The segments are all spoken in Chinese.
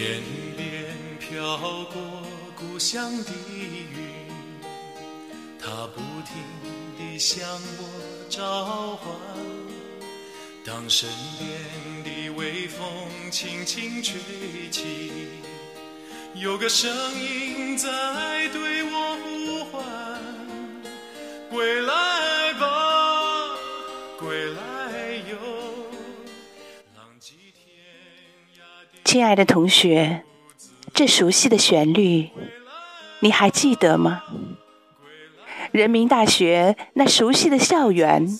天边飘过故乡的云，它不停地向我召唤。当身边的微风轻轻吹起，有个声音在对我呼唤：归来亲爱的同学，这熟悉的旋律，你还记得吗？人民大学那熟悉的校园，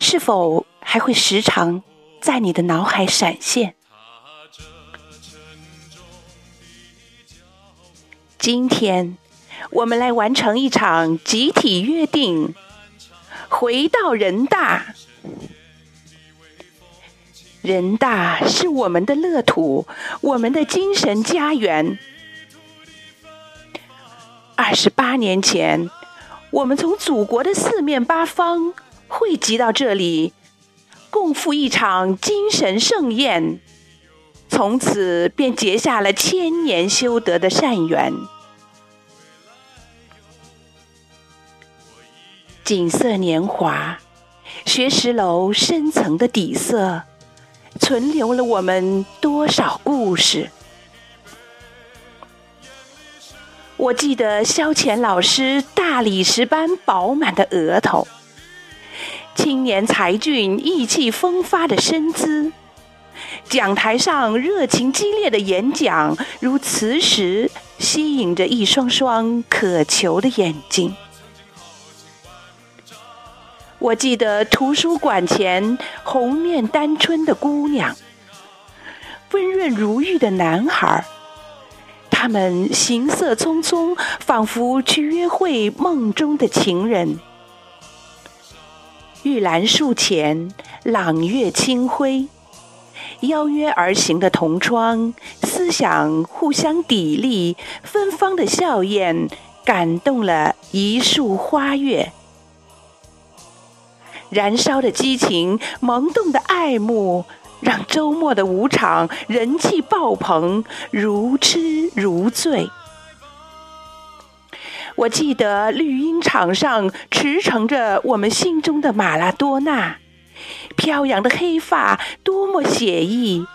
是否还会时常在你的脑海闪现？今天，我们来完成一场集体约定，回到人大。人大是我们的乐土，我们的精神家园。二十八年前，我们从祖国的四面八方汇集到这里，共赴一场精神盛宴，从此便结下了千年修得的善缘。锦瑟年华，学识楼深层的底色。存留了我们多少故事？我记得萧乾老师大理石般饱满的额头，青年才俊意气风发的身姿，讲台上热情激烈的演讲，如磁石吸引着一双双渴求的眼睛。我记得图书馆前红面单春的姑娘，温润如玉的男孩，他们行色匆匆，仿佛去约会梦中的情人。玉兰树前，朗月清辉，邀约而行的同窗，思想互相砥砺，芬芳的笑靥，感动了一树花月。燃烧的激情，萌动的爱慕，让周末的舞场人气爆棚，如痴如醉。我记得绿茵场上驰骋着我们心中的马拉多纳，飘扬的黑发多么写意，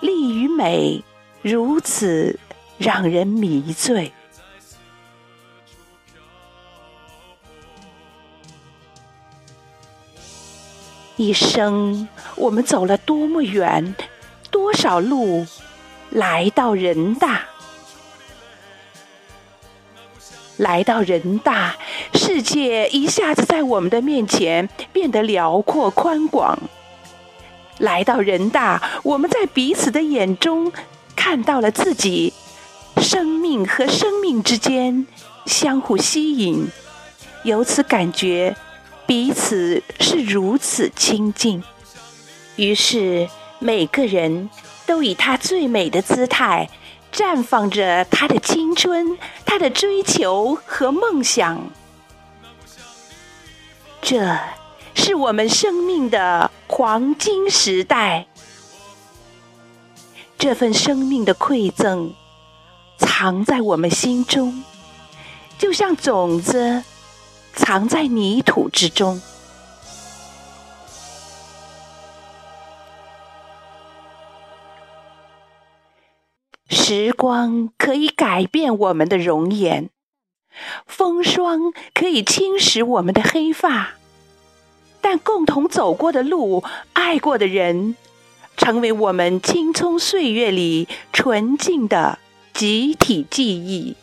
力与美如此让人迷醉。一生，我们走了多么远，多少路，来到人大。来到人大，世界一下子在我们的面前变得辽阔宽广。来到人大，我们在彼此的眼中看到了自己，生命和生命之间相互吸引，由此感觉。彼此是如此亲近，于是每个人都以他最美的姿态，绽放着他的青春、他的追求和梦想。这是我们生命的黄金时代。这份生命的馈赠，藏在我们心中，就像种子。藏在泥土之中。时光可以改变我们的容颜，风霜可以侵蚀我们的黑发，但共同走过的路、爱过的人，成为我们青葱岁月里纯净的集体记忆。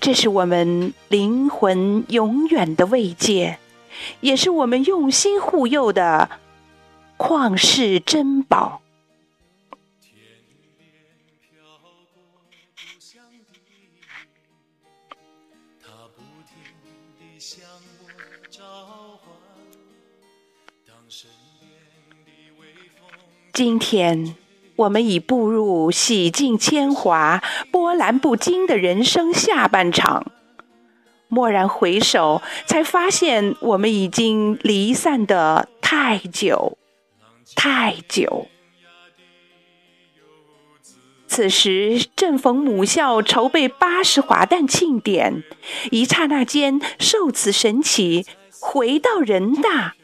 这是我们灵魂永远的慰藉，也是我们用心护佑的旷世珍宝。今天。我们已步入洗尽铅华、波澜不惊的人生下半场。蓦然回首，才发现我们已经离散的太久，太久。此时正逢母校筹备八十华诞庆典，一刹那间受此神启，回到人大，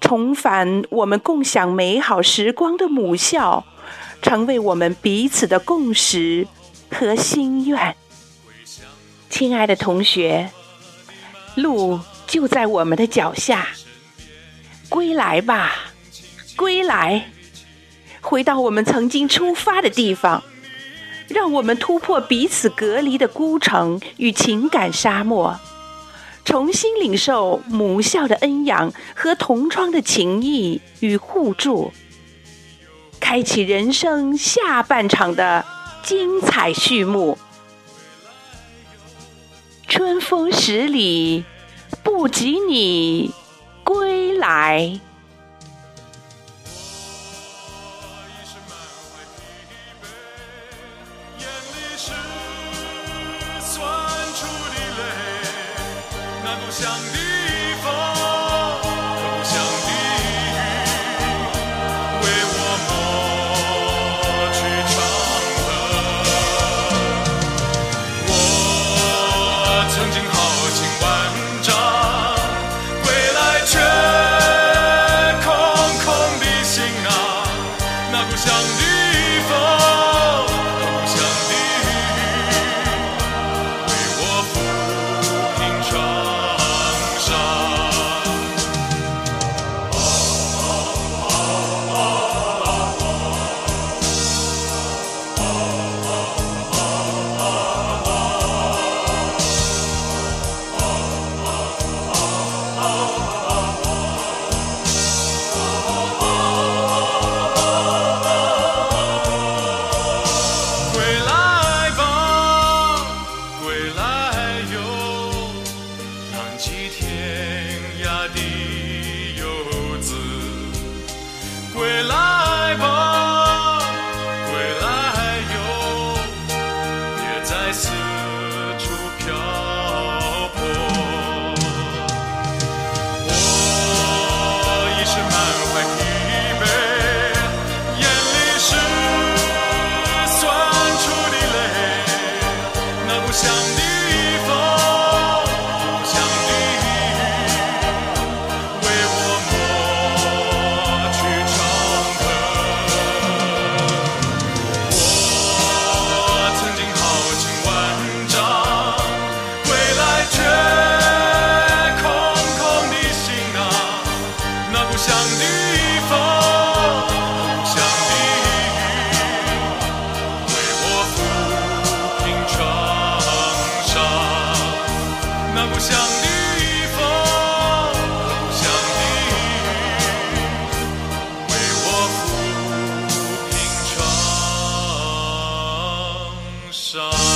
重返我们共享美好时光的母校，成为我们彼此的共识和心愿。亲爱的同学，路就在我们的脚下，归来吧，归来，回到我们曾经出发的地方。让我们突破彼此隔离的孤城与情感沙漠，重新领受母校的恩养和同窗的情谊与互助，开启人生下半场的精彩序幕。春风十里，不及你归来。故乡的风，故 song.